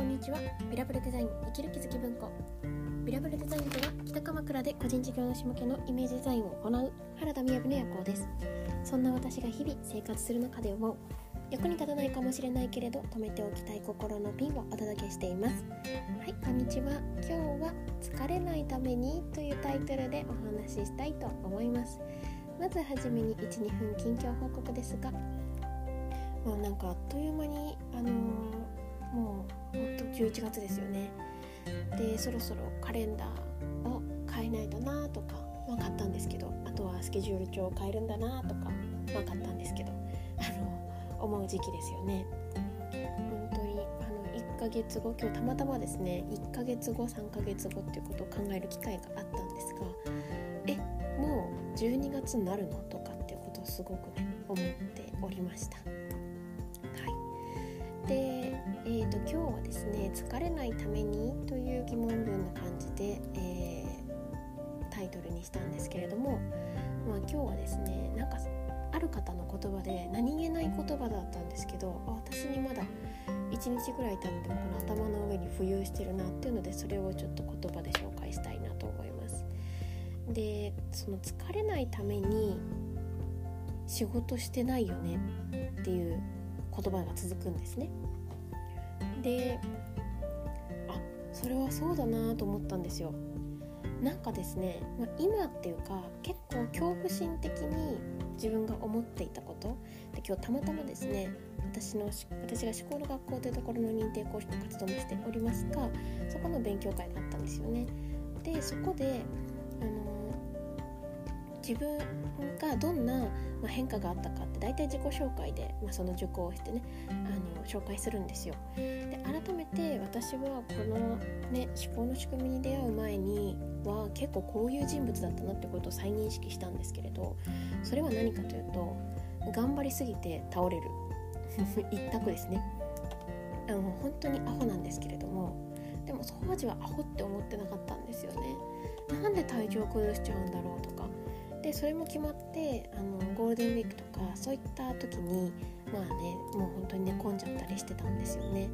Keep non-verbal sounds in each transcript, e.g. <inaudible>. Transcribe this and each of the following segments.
こんにちは。ビラブルデザイン生きる気づき文庫。ビラブルデザインとは北鎌倉で個人事業主向けのイメージデザインを行う原田雅の夜行です。そんな私が日々生活する中で思う。役に立たないかもしれないけれど止めておきたい心のピンをお届けしています。はいこんにちは。今日は疲れないためにというタイトルでお話ししたいと思います。まずはじめに12分近況報告ですが。もうなんかあっという間にあのーもう11月ですよね。でそろそろカレンダーを変えないとなとか分かったんですけどあとはスケジュール帳を変えるんだなとか分かったんですけどあの思う時期ですよね。本当にあの1ヶ月後今日たまたまですね1ヶ月後3ヶ月後っていうことを考える機会があったんですがえもう12月になるのとかっていうことをすごくね思っておりました。でえーと、今日はですね「疲れないために」という疑問文の感じで、えー、タイトルにしたんですけれども、まあ、今日はですねなんかある方の言葉で何気ない言葉だったんですけど私にまだ1日ぐらい経ってもこの頭の上に浮遊してるなっていうのでそれをちょっと言葉で紹介したいなと思います。でその疲れないために仕事してないよねっていう言葉が続くんですね。であそれはそうだなと思ったんですよ。なんかですね、まあ、今っていうか結構恐怖心的に自分が思っていたこと。で今日たまたまですね私の私が思考の学校というところの認定講師の活動もしておりますがそこの勉強会があったんですよね。でそこであの自分がどんな変化があったかって大体自己紹介で、まあ、その受講をしてねあの紹介するんですよ。で改めて私はこの、ね、思考の仕組みに出会う前には結構こういう人物だったなってことを再認識したんですけれどそれは何かというと頑張りすぎて倒れる <laughs> 一択ですね。あの本当にアホなんですけれどもでも当時はアホって思ってなかったんですよね。なんで体調崩しちゃうんだろうとかでそれも決まってあのゴールデンウィークとかそういった時にまあねもう本当に寝込んじゃったりしてたんですよね。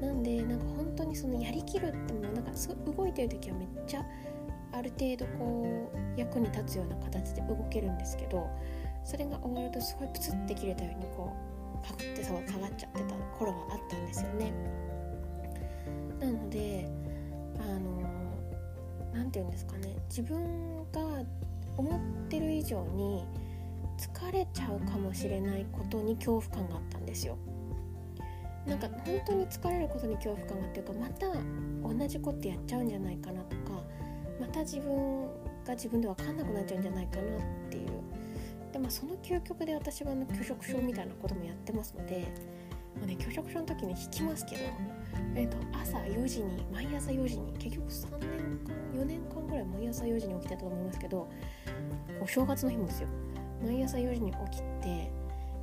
なんでなんか本当にそのやりきるってもうなんかすごい動いてる時はめっちゃある程度こう役に立つような形で動けるんですけどそれが終わるとすごいプツって切れたようにこうパクってそ下がっちゃってた頃があったんですよね。なのであの何て言うんですかね。自分が思ってる以上に疲れちゃうかもしれないことに恐怖感があったんですよ。なんか本当に疲れることに恐怖感がっていうかまた同じことやっちゃうんじゃないかなとかまた自分が自分で分かんなくなっちゃうんじゃないかなっていうで、まあ、その究極で私はあの拒食症みたいなこともやってますので、まあね、拒食症の時に引きますけど、えーと、朝4時に毎朝4時に結局3年間4年間ぐらい毎朝4時に起きてたと思いますけどお正月の日もですよ。毎朝4時に起きて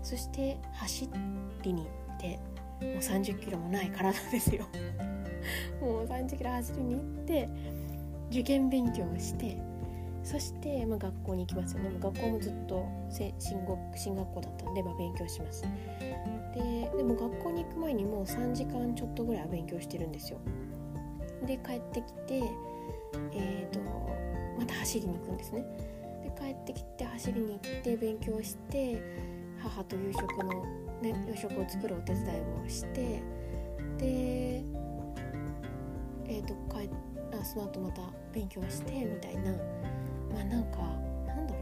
そして走りに行ってもう30キロもない体ですよ。<laughs> もう30キロ走りに行って受験勉強をしてそして、まあ、学校に行きますよね。学校もずっと進学進学校だったんで、まあ、勉強します。ででも学校に行く前にもう3時間ちょっとぐらいは勉強してるんですよ。で帰ってきてえーとまた走りに行くんですね。で帰ってきて走りに行って勉強して母と夕食の、ね、夕食を作るお手伝いをしてでえっ、ー、と帰あその後また勉強してみたいな。まあなんかなんだろ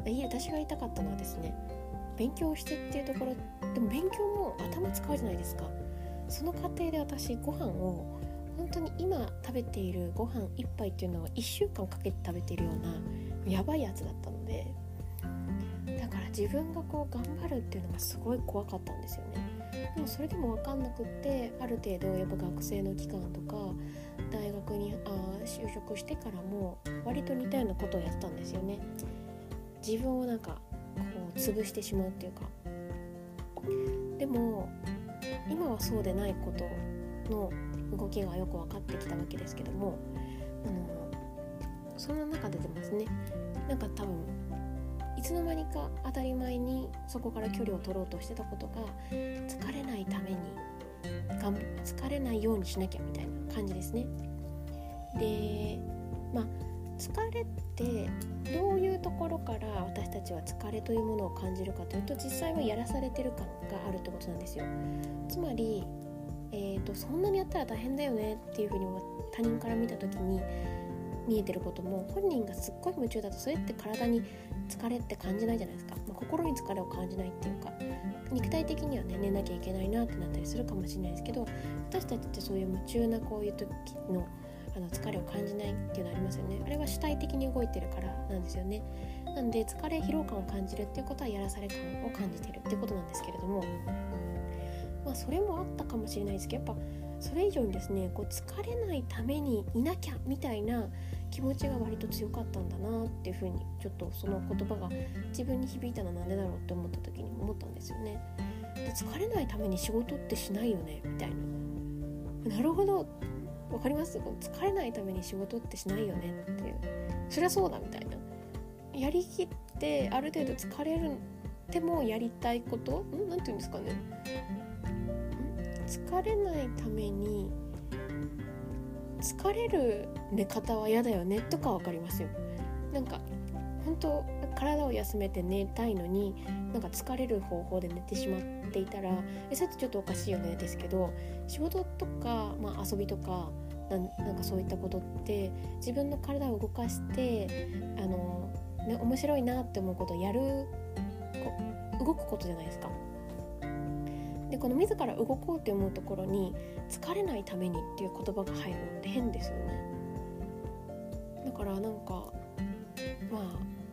うな。いい私が言いたかったのはですね勉強してっていうところでも勉強も頭使うじゃないですか。その過程で私ご飯を本当に今食べているご飯1杯っていうのは1週間かけて食べているようなやばいやつだったのでだから自分がこう頑張るっていうのがすごい怖かったんですよね。でもそれでも分かんなくってある程度やっぱ学生の期間とか大学にあ就職してからも割と似たようなことをやってたんですよね。自分をなんかこう潰してしまうっていうかでも今はそうでないことの動きがよく分かってきたわけですけどもあのそんな中で出ますねなんか多分いつの間にか当たり前にそこから距離を取ろうとしてたことが疲れないためにがん疲れないようにしなきゃみたいな感じですね。でまあ疲れってどういうこから私たちは疲れというものを感じるかというと実際はやらされてる感があるってことなんですよ。つまり、えーと、そんなにやったら大変だよねっていうふうに他人から見た時に見えてることも本人がすっごい夢中だとそれって体に疲れって感じないじゃないですか、まあ、心に疲れを感じないっていうか肉体的にはね寝なきゃいけないなってなったりするかもしれないですけど私たちってそういう夢中なこういう時のあの疲れを感じないっていうのありますよね。あれは主体的に動いてるからなんですよね。なんで疲れ疲労感を感じるっていうことはやらされ感を感じてるっていうことなんですけれどもまあそれもあったかもしれないですけどやっぱそれ以上にですねこう疲れないためにいなきゃみたいな気持ちが割と強かったんだなっていうふうにちょっとその言葉が自分に響いたのは何でだろうって思った時に思ったんですよね。で疲れないために仕事ってしないよねみたいな。なるほど分かります？疲れないために仕事ってしないよねっていうそりゃそうだみたいなやりきってある程度疲れるでもやりたいことん？なんて言うんですかね。疲れないために疲れる寝方は嫌だよねとか分かりますよ。なんか本当体を休めて寝たいのになんか疲れる方法で寝てしまっていたらえそれってちょっとおかしいよねですけど仕事とか、まあ、遊びとかなんかそういったことって自分の体を動かしてあの、ね、面白いなって思うことをやる動くことじゃないですか。でこの自ら動こうって思うところに疲れないためにっていう言葉が入るのって変ですよね。だからなんかまあ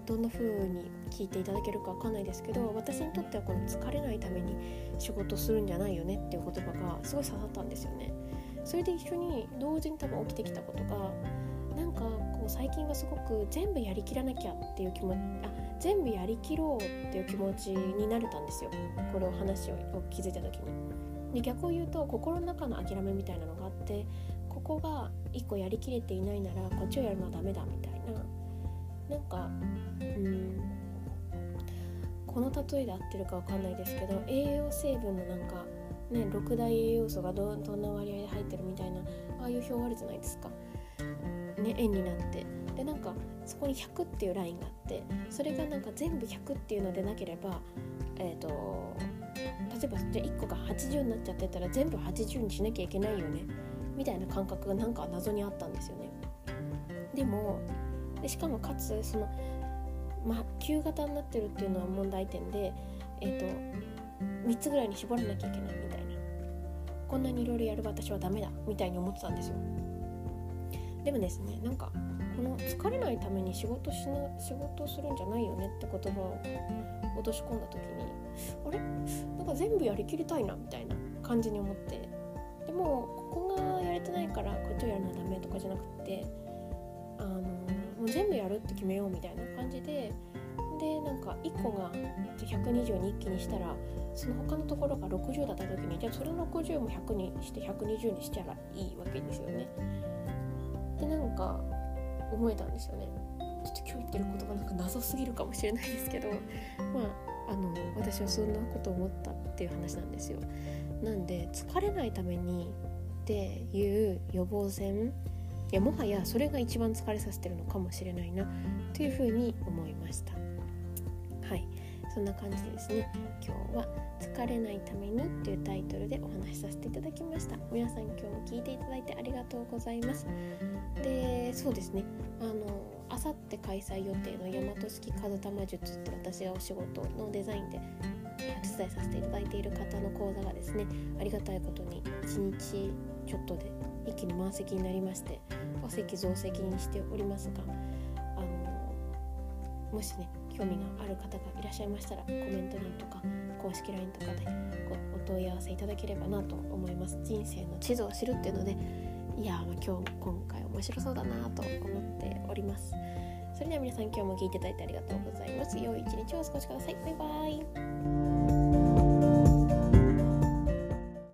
どんな風に聞いていただけるかわかんないですけど私にとってはこの疲れないために仕事するんじゃないよねっていう言葉がすごい刺さったんですよね。それで一緒に同時に多分起きてきたことがなんかう最近はすごく全部やりきらなきゃっていう気持ちあ全部やりきろうっていう気持ちになれたんですよこれを話を気づいた時に。で逆を言うと心の中の諦めみたいなのがあってここが1個やりきれていないならこっちをやるのはダメだみたいななんかうんこの例えで合ってるか分かんないですけど栄養成分のなんかね6大栄養素がどどんな割合で入ってるみたいなああいう表あるじゃないですか。ね円になってでなんかそこに100っていうラインがあってそれがなんか全部100っていうのでなければえっ、ー、と例えばじゃ1個が80になっちゃってたら全部80にしなきゃいけないよねみたいな感覚がなんか謎にあったんですよね。でもでしかもかつそのまあ旧型になってるっていうのは問題点でえっ、ー、と3つぐらいに絞らなきゃいけないみたいなこんなにいろいろやる私はダメだみたいに思ってたんですよでもですねなんかこの疲れないために仕事しな仕事するんじゃないよねって言葉を落とし込んだ時にあれ？なんか全部やりきりたいなみたいな感じに思ってでもここがやれてないからこっちをやるのはダメとかじゃなくってあのもう全部やるって決めようみたいな感じででなんか1個が120に一気にしたらその他のところが60だった時にじゃあそれの60も100にして120にしたらいいわけですよね。でなんか思えたんですよね。ちょっと今日言ってることがなんか謎すぎるかもしれないですけどまああの私はそんなこと思ったっていう話なんですよ。なんで疲れないためにっていう予防線いやもはやそれが一番疲れさせてるのかもしれないなというふうに思いました。そんな感じでですね。今日は「疲れないために」っていうタイトルでお話しさせていただきました。皆さん今日も聞いていただいてありがとうございます。でそうですね。あのあさって開催予定の大和式風玉術って私がお仕事のデザインでお手伝いさせていただいている方の講座がですねありがたいことに1日ちょっとで一気に満席になりましてお席増席にしておりますがあのもしね興味がある方がいらっしゃいましたらコメント欄とか公式 LINE とかでお問い合わせいただければなと思います。人生の地図を知るっていうのでいや今日今回面白そうだなと思っております。それでは皆さん今日も聞いていただいてありがとうございます。良い一日をお過ごしください。バイバイ。